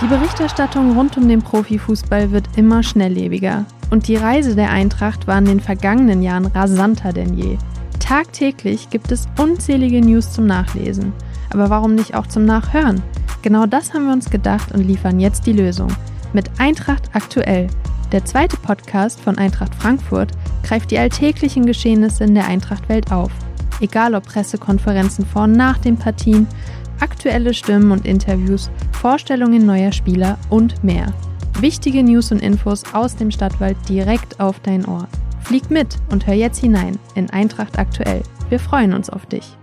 Die Berichterstattung rund um den Profifußball wird immer schnelllebiger. Und die Reise der Eintracht war in den vergangenen Jahren rasanter denn je. Tagtäglich gibt es unzählige News zum Nachlesen. Aber warum nicht auch zum Nachhören? Genau das haben wir uns gedacht und liefern jetzt die Lösung. Mit Eintracht aktuell. Der zweite Podcast von Eintracht Frankfurt greift die alltäglichen Geschehnisse in der Eintrachtwelt auf. Egal ob Pressekonferenzen vor und nach den Partien, aktuelle Stimmen und Interviews, Vorstellungen neuer Spieler und mehr. Wichtige News und Infos aus dem Stadtwald direkt auf dein Ohr. Flieg mit und hör jetzt hinein in Eintracht aktuell. Wir freuen uns auf dich.